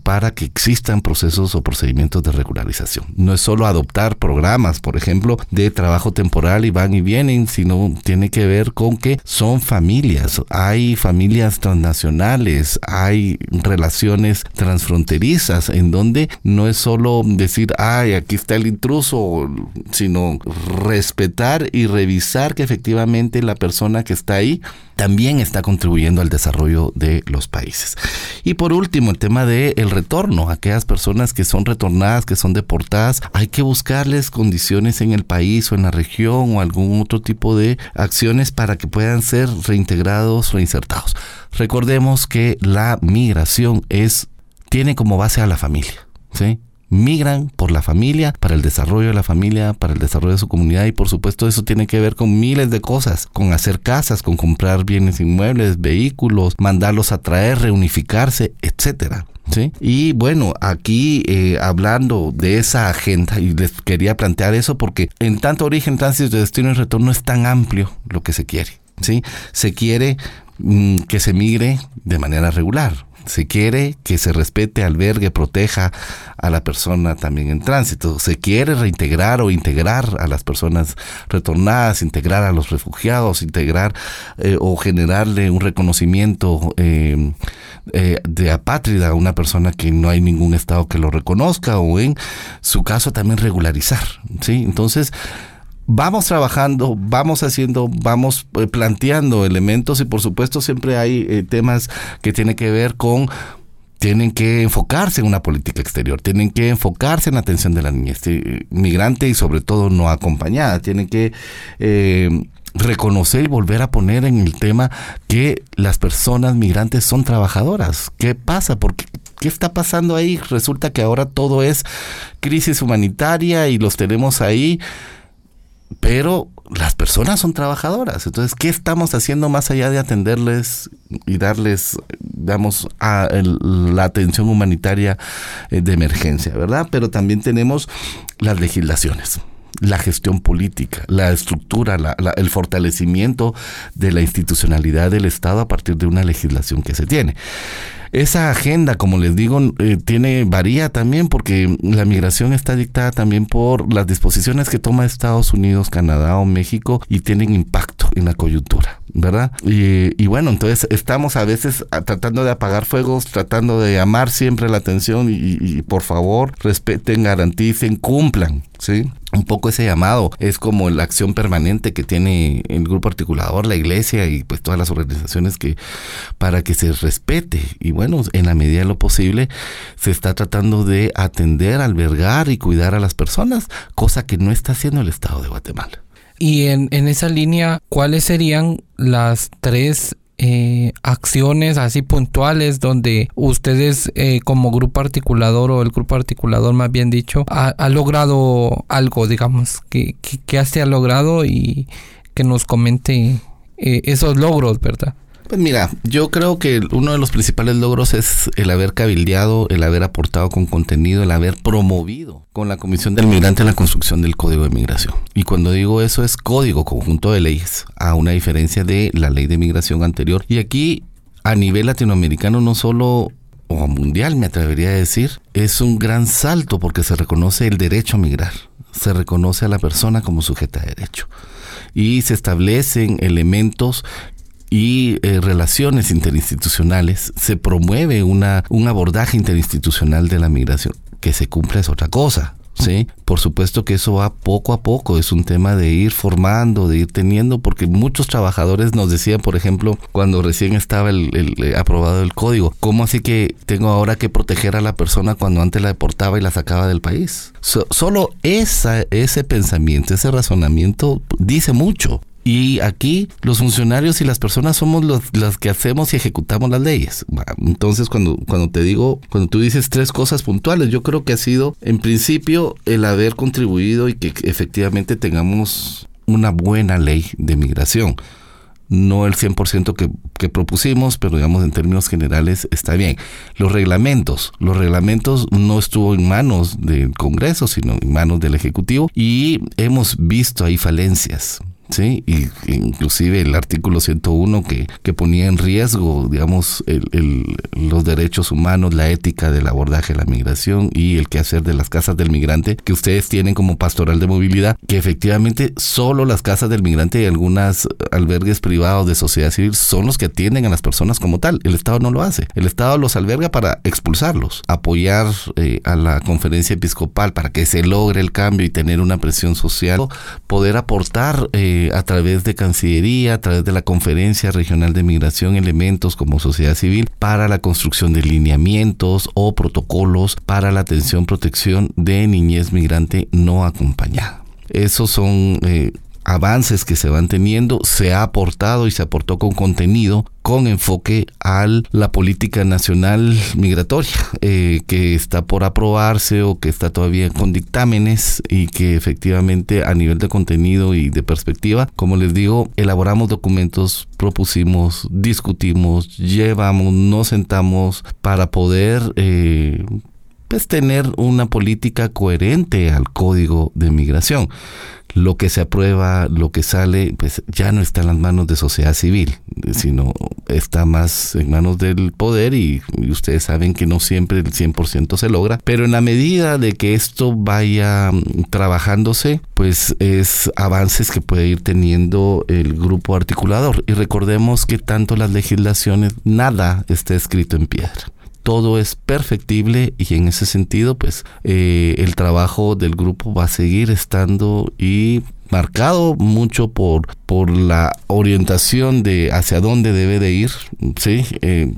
para que existan procesos o procedimientos de regularización. No es solo adoptar programas, por ejemplo, de trabajo temporal y van y vienen, sino tiene que ver con que son familias. Hay familias transnacionales, hay relaciones transfronterizas en donde no es solo decir, ay, aquí está el intruso, sino respetar y revisar que efectivamente la persona que está ahí también está contribuyendo al desarrollo de los países. Y por último, el tema del el retorno. Aquellas personas que son retornadas, que son deportadas, hay que buscarles condiciones en el país o en la región o algún otro tipo de acciones para que puedan ser reintegrados, reinsertados. Recordemos que la migración es tiene como base a la familia, ¿sí? Migran por la familia, para el desarrollo de la familia, para el desarrollo de su comunidad y por supuesto eso tiene que ver con miles de cosas, con hacer casas, con comprar bienes inmuebles, vehículos, mandarlos a traer, reunificarse, etcétera. ¿Sí? Y bueno, aquí eh, hablando de esa agenda, y les quería plantear eso porque en tanto origen, tránsito, destino y retorno es tan amplio lo que se quiere. ¿sí? Se quiere mm, que se migre de manera regular, se quiere que se respete, albergue, proteja a la persona también en tránsito. Se quiere reintegrar o integrar a las personas retornadas, integrar a los refugiados, integrar eh, o generarle un reconocimiento eh, eh, de apátrida a una persona que no hay ningún estado que lo reconozca o en su caso también regularizar. ¿sí? Entonces, vamos trabajando, vamos haciendo, vamos eh, planteando elementos y por supuesto siempre hay eh, temas que tienen que ver con tienen que enfocarse en una política exterior, tienen que enfocarse en la atención de la niñez eh, migrante y sobre todo no acompañada, tienen que reconocer y volver a poner en el tema que las personas migrantes son trabajadoras. ¿Qué pasa? Porque ¿Qué está pasando ahí? Resulta que ahora todo es crisis humanitaria y los tenemos ahí pero las personas son trabajadoras. Entonces, ¿qué estamos haciendo más allá de atenderles y darles, digamos, a la atención humanitaria eh, de emergencia, verdad? Pero también tenemos las legislaciones la gestión política, la estructura, el fortalecimiento de la institucionalidad del Estado a partir de una legislación que se tiene. Esa agenda, como les digo, eh, tiene varía también porque la migración está dictada también por las disposiciones que toma Estados Unidos, Canadá o México y tienen impacto en la coyuntura, ¿verdad? Y, bueno, entonces estamos a veces tratando de apagar fuegos, tratando de llamar siempre la atención y, y por favor respeten, garanticen, cumplan, ¿sí? un poco ese llamado es como la acción permanente que tiene el grupo articulador, la iglesia y pues todas las organizaciones que para que se respete y bueno, en la medida de lo posible se está tratando de atender, albergar y cuidar a las personas, cosa que no está haciendo el Estado de Guatemala. Y en, en esa línea, ¿cuáles serían las tres eh, acciones así puntuales donde ustedes eh, como grupo articulador o el grupo articulador más bien dicho ha, logrado algo digamos que, que, se ha logrado y que nos comente eh, esos logros verdad Pues mira, yo creo que uno de los principales logros es el haber cabildeado, el haber aportado con contenido, el haber promovido con la Comisión del Migrante la construcción del Código de Migración. Y cuando digo eso es código, conjunto de leyes, a una diferencia de la ley de migración anterior. Y aquí, a nivel latinoamericano, no solo o mundial, me atrevería a decir, es un gran salto porque se reconoce el derecho a migrar, se reconoce a la persona como sujeta de derecho y se establecen elementos y eh, relaciones interinstitucionales, se promueve una, un abordaje interinstitucional de la migración. Que se cumpla es otra cosa, ¿sí? Por supuesto que eso va poco a poco, es un tema de ir formando, de ir teniendo, porque muchos trabajadores nos decían, por ejemplo, cuando recién estaba el, eh, aprobado el código, ¿cómo así que tengo ahora que proteger a la persona cuando antes la deportaba y la sacaba del país? solo esa, ese pensamiento, ese razonamiento dice mucho. Y aquí los funcionarios y las personas somos los, las que hacemos y ejecutamos las leyes. Entonces, cuando, cuando te digo, cuando tú dices tres cosas puntuales, yo creo que ha sido, en principio, el haber contribuido y que efectivamente tengamos una buena ley de migración. No el 100% que, que propusimos, pero digamos en términos generales está bien. Los reglamentos, los reglamentos no estuvo en manos del Congreso, sino en manos del Ejecutivo y hemos visto ahí falencias Sí, y inclusive el artículo 101 que, que ponía en riesgo, digamos, el, los derechos humanos, la ética del abordaje de la migración y el quehacer de las casas del migrante que ustedes tienen como pastoral de movilidad, que efectivamente solo las casas del migrante y algunas albergues privados de sociedad civil son los que atienden a las personas como tal. El Estado no lo hace. El Estado los alberga para expulsarlos, apoyar eh, a la conferencia episcopal para que se logre el cambio y tener una presión social, poder aportar. Eh, a través de Cancillería, a través de la Conferencia Regional de Migración, elementos como sociedad civil para la construcción de lineamientos o protocolos para la atención, protección de niñez migrante no acompañada. Esos son eh, avances que se van teniendo, se ha aportado y se aportó con contenido con enfoque a la política nacional migratoria eh, que está por aprobarse o que está todavía con dictámenes y que efectivamente a nivel de contenido y de perspectiva, como les digo, elaboramos documentos, propusimos, discutimos, llevamos, nos sentamos para poder eh, pues tener una política coherente al código de migración lo que se aprueba, lo que sale, pues ya no está en las manos de sociedad civil, sino está más en manos del poder y, ustedes saben que no siempre el 100% se logra, pero en la medida de que esto vaya mm, trabajándose, pues es avances que puede ir teniendo el grupo articulador. Y recordemos que tanto las legislaciones, nada está escrito en piedra todo es perfectible y en ese sentido pues eh, el trabajo del grupo va a seguir estando y marcado mucho por, por la orientación de hacia dónde debe de ir, ¿sí? Eh,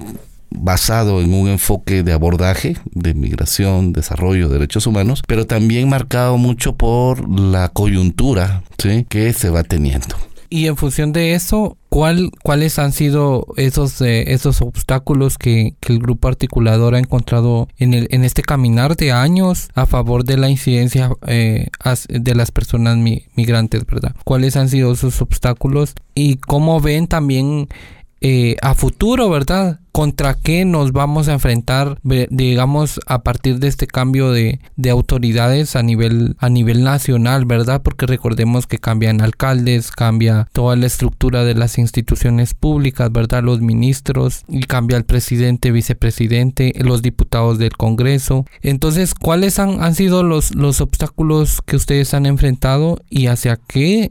basado en un enfoque de abordaje de migración, desarrollo, derechos humanos, pero también marcado mucho por la coyuntura ¿sí? que se va teniendo. Y en función de eso, ¿cuál, ¿cuáles han sido esos, eh, esos obstáculos que, el grupo articulador ha encontrado en, el, en este caminar de años a favor de la incidencia eh, de las personas migrantes, ¿verdad? ¿Cuáles han sido esos obstáculos y cómo ven también eh, a futuro, ¿verdad? ¿Contra qué nos vamos a enfrentar, digamos, a partir de este cambio de, autoridades a nivel, a nivel nacional, ¿verdad? Porque recordemos que cambian alcaldes, cambia toda la estructura de las instituciones públicas, ¿verdad? Los ministros, y cambia el presidente, vicepresidente, los diputados del Congreso. Entonces, ¿cuáles han, han sido los, los obstáculos que ustedes han enfrentado y hacia qué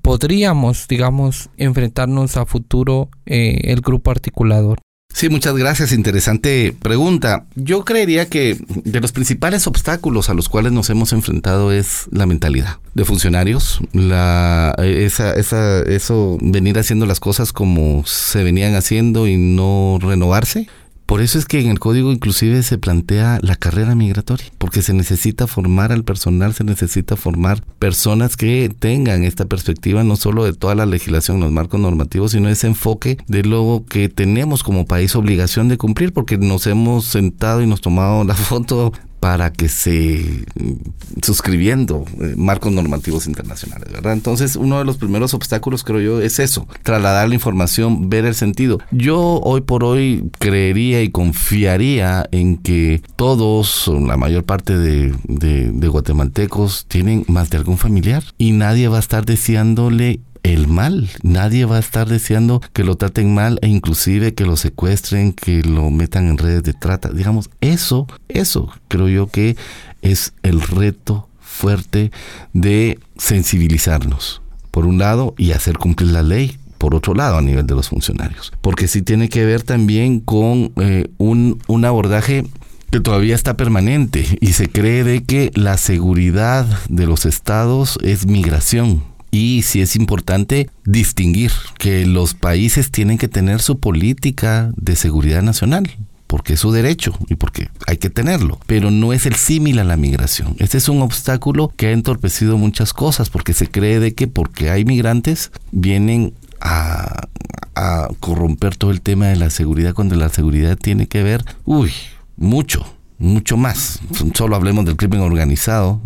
podríamos, digamos, enfrentarnos a futuro? Eh, el grupo articulador. Sí, muchas gracias. Interesante pregunta. Yo creería que de los principales obstáculos a los cuales nos hemos enfrentado es la mentalidad de funcionarios, la, esa, esa, eso venir haciendo las cosas como se venían haciendo y no renovarse. Por eso es que en el código inclusive se plantea la carrera migratoria, porque se necesita formar al personal, se necesita formar personas que tengan esta perspectiva no solo de toda la legislación, los marcos normativos, sino ese enfoque de lo que tenemos como país obligación de cumplir, porque nos hemos sentado y nos tomado la foto para que se mm, suscribiendo eh, marcos normativos internacionales, ¿verdad? Entonces, uno de los primeros obstáculos, creo yo, es eso, trasladar la información, ver el sentido. Yo hoy por hoy creería y confiaría en que todos, la mayor parte de, de guatemaltecos, tienen más de algún familiar y nadie va a estar deseándole el mal. Nadie va a estar deseando que lo traten mal e inclusive que lo secuestren, que lo metan en redes de trata. Digamos, eso, eso creo yo que es el reto fuerte de sensibilizarnos, por un lado, y hacer cumplir la ley, por otro lado, a nivel de los funcionarios. Porque sí tiene que ver también con eh, un, un abordaje que todavía está permanente y se cree de que la seguridad de los estados es migración y sí es importante distinguir que los países tienen que tener su política de seguridad nacional porque es su derecho y porque hay que tenerlo, pero no es el símil a la migración. Este es un obstáculo que ha entorpecido muchas cosas porque se cree de que porque hay migrantes vienen a, a corromper todo el tema de la seguridad cuando la seguridad tiene que ver, uy, mucho, mucho más. Solo hablemos del crimen organizado,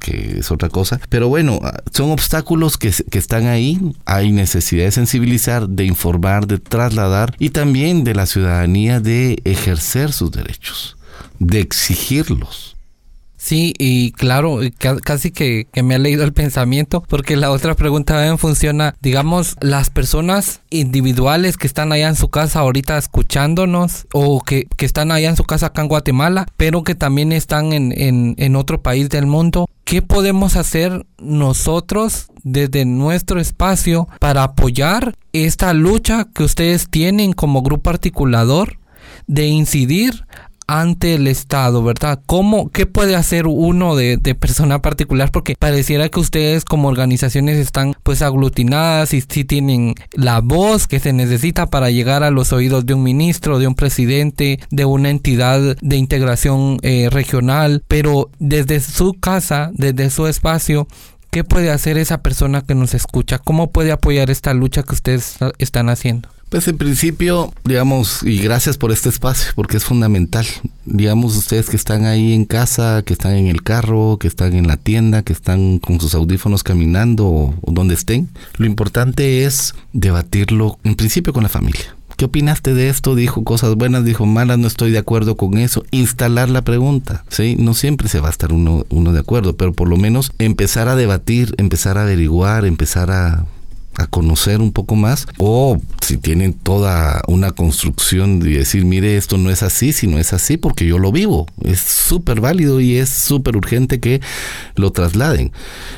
que es otra cosa. Pero bueno, son obstáculos que, que, están ahí. Hay necesidad de sensibilizar, de informar, de trasladar y también de la ciudadanía de ejercer sus derechos, de exigirlos. Sí, y claro, casi que, me ha leído el pensamiento, porque la otra pregunta también funciona, digamos, las personas individuales que están allá en su casa ahorita escuchándonos, o que, que están allá en su casa acá en Guatemala, pero que también están en, en, en otro país del mundo, ¿qué podemos hacer nosotros desde nuestro espacio para apoyar esta lucha que ustedes tienen como grupo articulador de incidir ante el Estado, ¿verdad? ¿Cómo, qué puede hacer uno de, persona particular? Porque pareciera que ustedes como organizaciones están pues aglutinadas y sí tienen la voz que se necesita para llegar a los oídos de un ministro, de un presidente, de una entidad de integración eh, regional, pero desde su casa, desde su espacio, ¿qué puede hacer esa persona que nos escucha? ¿Cómo puede apoyar esta lucha que ustedes están haciendo? Pues en principio, digamos, y gracias por este espacio, porque es fundamental. Digamos, ustedes que están ahí en casa, que están en el carro, que están en la tienda, que están con sus audífonos caminando o, donde estén, lo importante es debatirlo en principio con la familia. ¿Qué opinaste de esto? Dijo cosas buenas, dijo malas, no estoy de acuerdo con eso. Instalar la pregunta, ¿sí? No siempre se va a estar uno, uno de acuerdo, pero por lo menos empezar a debatir, empezar a averiguar, empezar a a conocer un poco más o si tienen toda una construcción de decir, mire, esto no es así, si no es así porque yo lo vivo. Es súper válido y es súper urgente que lo trasladen.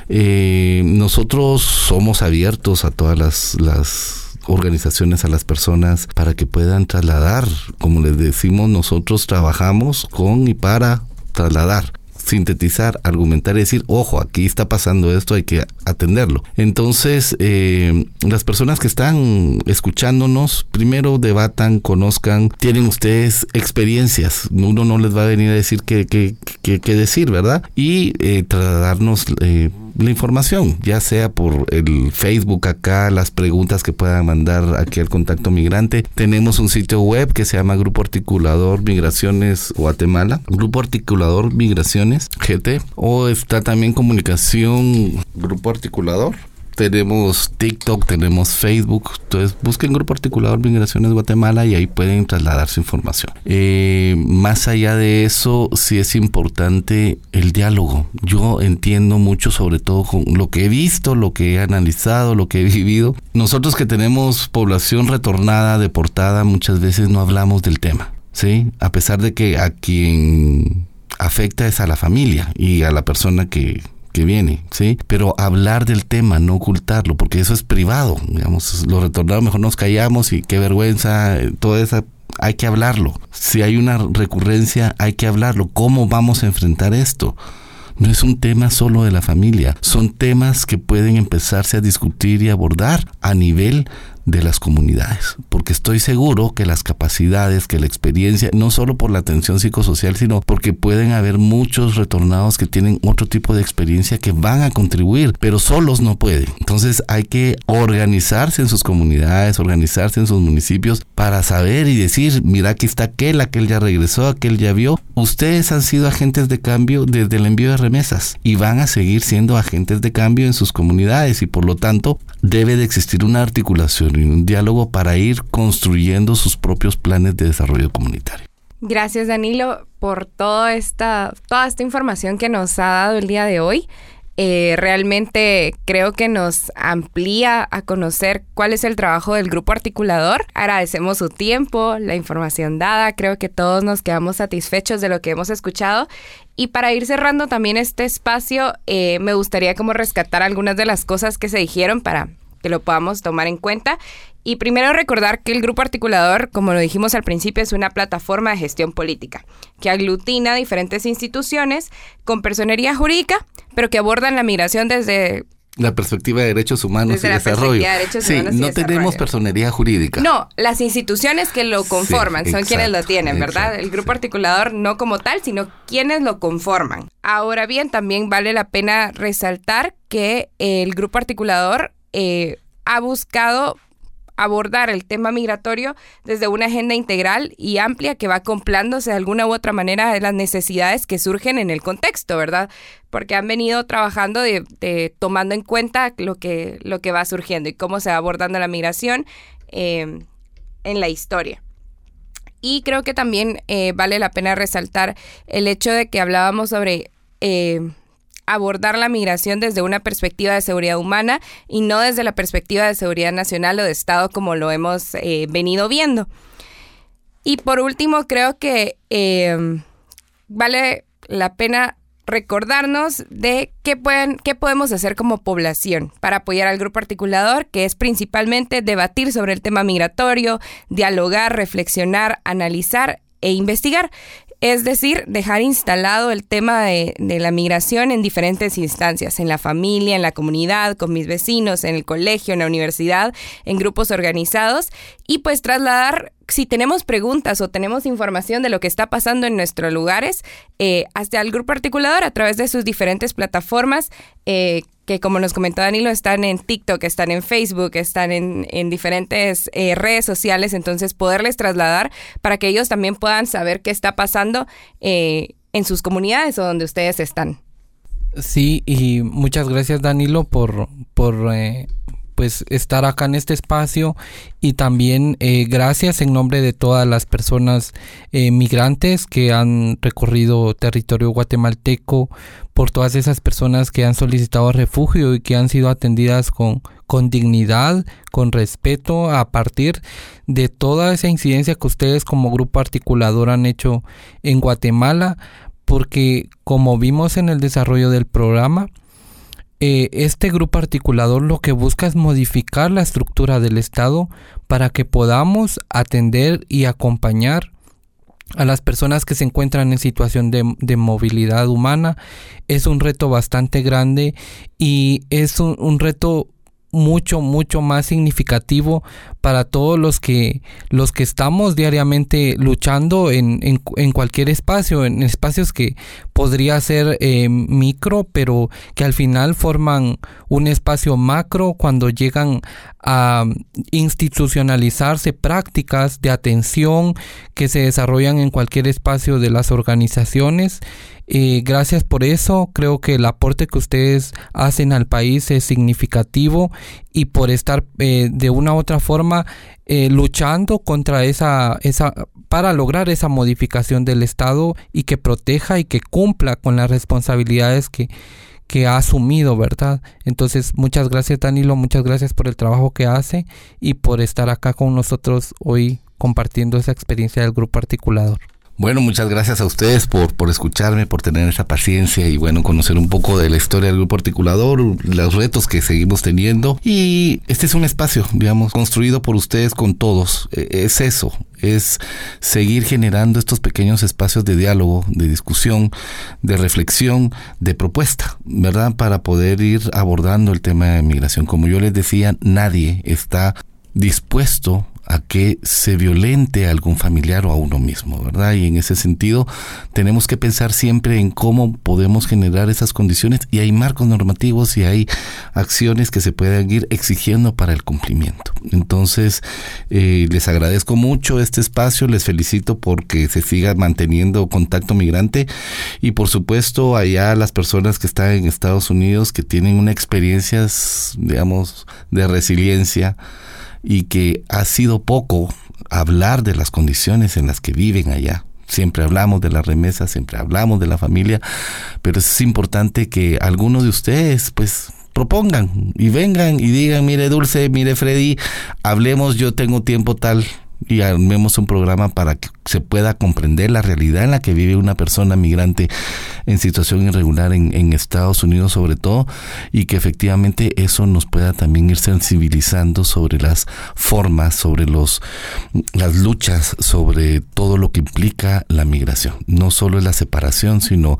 Eh, nosotros somos abiertos a todas las organizaciones a las personas para que puedan trasladar. Como les decimos, nosotros trabajamos con y para trasladar sintetizar, argumentar y decir, ojo, aquí está pasando esto, hay que atenderlo. Entonces, eh, las personas que están escuchándonos, primero debatan, conozcan, tienen ustedes experiencias, uno no les va a venir a decir qué, qué, qué, decir, ¿verdad? Y eh, trasladarnos eh, la información, ya sea por el Facebook acá, las preguntas que puedan mandar aquí al contacto migrante. Tenemos un sitio web que se llama Grupo Articulador Migraciones Guatemala, Grupo Articulador Migraciones GT, o está también comunicación Grupo Articulador tenemos TikTok, tenemos Facebook. Entonces busquen Grupo Articulador Migraciones Guatemala y ahí pueden trasladar su información. Eh, más allá de eso, sí es importante el diálogo. Yo entiendo mucho, sobre todo con lo que he visto, lo que he analizado, lo que he vivido. Nosotros que tenemos población retornada, deportada, muchas veces no hablamos del tema. ¿sí? A pesar de que a quien afecta es a la familia y a la persona que que viene, ¿sí? Pero hablar del tema, no ocultarlo, porque eso es privado, digamos, lo retornado mejor nos callamos y qué vergüenza, eh, toda esa hay que hablarlo. Si hay una recurrencia, hay que hablarlo. ¿Cómo vamos a enfrentar esto? No es un tema solo de la familia, son temas que pueden empezarse a discutir y abordar a nivel de las comunidades, porque estoy seguro que las capacidades, que la experiencia, no solo por la atención psicosocial, sino porque pueden haber muchos retornados que tienen otro tipo de experiencia que van a contribuir, pero solos no pueden. Entonces hay que organizarse en sus comunidades, organizarse en sus municipios para saber y decir, mira, aquí está aquel, aquel ya regresó, aquel ya vio. Ustedes han sido agentes de cambio desde el envío de remesas y van a seguir siendo agentes de cambio en sus comunidades y por lo tanto debe de existir una articulación un diálogo para ir construyendo sus propios planes de desarrollo comunitario. Gracias Danilo por toda esta, toda esta información que nos ha dado el día de hoy. Eh, realmente creo que nos amplía a conocer cuál es el trabajo del grupo articulador. Agradecemos su tiempo, la información dada. Creo que todos nos quedamos satisfechos de lo que hemos escuchado. Y para ir cerrando también este espacio, eh, me gustaría como rescatar algunas de las cosas que se dijeron para que lo podamos tomar en cuenta. Y primero recordar que el Grupo Articulador, como lo dijimos al principio, es una plataforma de gestión política que aglutina diferentes instituciones con personería jurídica, pero que abordan la migración desde la perspectiva de derechos humanos y desarrollo. sí, no tenemos personería jurídica. No, las instituciones que lo conforman son quienes lo tienen, ¿verdad? El grupo articulador no como tal, sino quienes lo conforman. Ahora bien, también vale la pena resaltar que el grupo articulador eh, ha buscado abordar el tema migratorio desde una agenda integral y amplia que va acoplándose de alguna u otra manera de las necesidades que surgen en el contexto, ¿verdad? Porque han venido trabajando de, tomando en cuenta lo que, lo que va surgiendo y cómo se va abordando la migración eh, en la historia. Y creo que también eh, vale la pena resaltar el hecho de que hablábamos sobre abordar la migración desde una perspectiva de seguridad humana y no desde la perspectiva de seguridad nacional o de Estado como lo hemos eh, venido viendo. Y por último, creo que eh, vale la pena recordarnos de qué, pueden, qué podemos hacer como población para apoyar al grupo articulador, que es principalmente debatir sobre el tema migratorio, dialogar, reflexionar, analizar e investigar es decir, dejar instalado el tema de, la migración en diferentes instancias, en la familia, en la comunidad, con mis vecinos, en el colegio, en la universidad, en grupos organizados, y pues trasladar si tenemos preguntas o tenemos información de lo que está pasando en nuestros lugares, eh, hasta el grupo articulador a través de sus diferentes plataformas, eh, que como nos comentó Danilo, están en TikTok, están en Facebook, están en, diferentes eh, redes sociales, entonces poderles trasladar para que ellos también puedan saber qué está pasando en sus comunidades o donde ustedes están. Sí, y muchas gracias Danilo por, por pues estar acá en este espacio y también eh, gracias en nombre de todas las personas eh, migrantes que han recorrido territorio guatemalteco, por todas esas personas que han solicitado refugio y que han sido atendidas con, con dignidad, con respeto, a partir de toda esa incidencia que ustedes como grupo articulador han hecho en Guatemala, porque como vimos en el desarrollo del programa, eh, este grupo articulador lo que busca es modificar la estructura del Estado para que podamos atender y acompañar a las personas que se encuentran en situación de, movilidad humana. Es un reto bastante grande y es un reto mucho, mucho más significativo para todos los que, los que estamos diariamente luchando en, en, cualquier espacio, en espacios que podría ser eh, micro, pero que al final forman un espacio macro cuando llegan a institucionalizarse prácticas de atención que se desarrollan en cualquier espacio de las organizaciones y gracias por eso. Creo que el aporte que ustedes hacen al país es significativo y por estar eh, de una u otra forma eh, luchando contra esa, esa, para lograr esa modificación del Estado y que proteja y que cumpla con las responsabilidades que, que ha asumido, ¿verdad? Entonces, muchas gracias Danilo, muchas gracias por el trabajo que hace y por estar acá con nosotros hoy compartiendo esa experiencia del grupo articulador. Bueno, muchas gracias a ustedes por, por escucharme, por tener esa paciencia y bueno, conocer un poco de la historia del grupo articulador, los retos que seguimos teniendo. Y este es un espacio, digamos, construido por ustedes con todos. E, es eso, es seguir generando estos pequeños espacios de diálogo, de discusión, de reflexión, de propuesta, ¿verdad? Para poder ir abordando el tema de migración. Como yo les decía, nadie está dispuesto a que se violente a algún familiar o a uno mismo, ¿verdad? Y en ese sentido tenemos que pensar siempre en cómo podemos generar esas condiciones y hay marcos normativos y hay acciones que se pueden ir exigiendo para el cumplimiento. Entonces, eh, les agradezco mucho este espacio, les felicito porque se siga manteniendo contacto migrante y por supuesto allá las personas que están en Estados Unidos que tienen una experiencia, digamos, de resiliencia, y que ha sido poco hablar de las condiciones en las que viven allá. Siempre hablamos de la remesa, siempre hablamos de la familia, pero es importante que algunos de ustedes pues propongan y vengan y digan, mire Dulce, mire Freddy, hablemos, yo tengo tiempo tal y armemos un programa para que se pueda comprender la realidad en la que vive una persona migrante en situación irregular en, en, Estados Unidos sobre todo y que efectivamente eso nos pueda también ir sensibilizando sobre las formas, sobre los las luchas, sobre todo lo que implica la migración. No solo es la separación, sino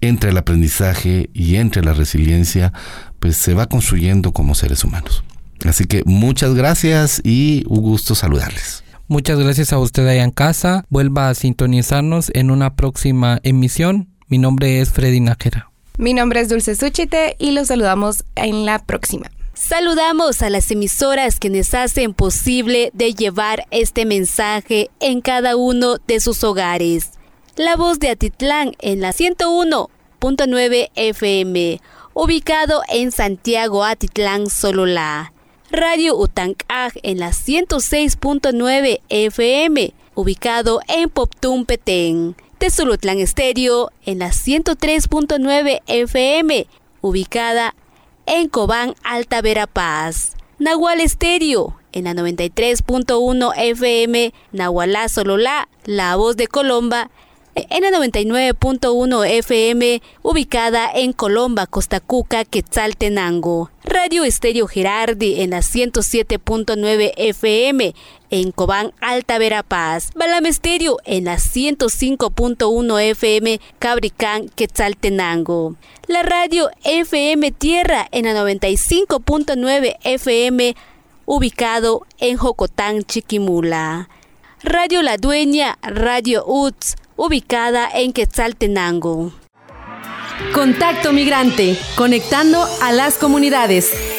entre el aprendizaje y entre la resiliencia, pues se va construyendo como seres humanos. Así que muchas gracias y un gusto saludarles. Muchas gracias a usted allá en casa. Vuelva a sintonizarnos en una próxima emisión. Mi nombre es Freddy Nájera. Mi nombre es Dulce Suchite y los saludamos en la próxima. Saludamos a las emisoras que nos hacen posible de llevar este mensaje en cada uno de sus hogares. La voz de Atitlán en la 101.9 FM, ubicado en Santiago Atitlán, Sololá. Radio Utancaj en la 106.9 FM, ubicado en Poptún, Petén. Tesulutlán Estéreo en la 103.9 FM, ubicada en Cobán, Alta Verapaz. Nahual Estéreo en la 93.1 FM, Nahualá Sololá, La Voz de Colomba en la 99.1 FM, ubicada en Colomba, Costa Cuca, Quetzaltenango. Radio Estéreo Gerardi en la 107.9 FM, en Cobán, Alta Verapaz. Balam Estéreo en la 105.1 FM, Cabricán, Quetzaltenango. La radio FM Tierra en la 95.9 FM, ubicado en Jocotán, Chiquimula. Radio La Dueña, Radio UTS, ubicada en Quetzaltenango. Contacto Migrante, conectando a las comunidades.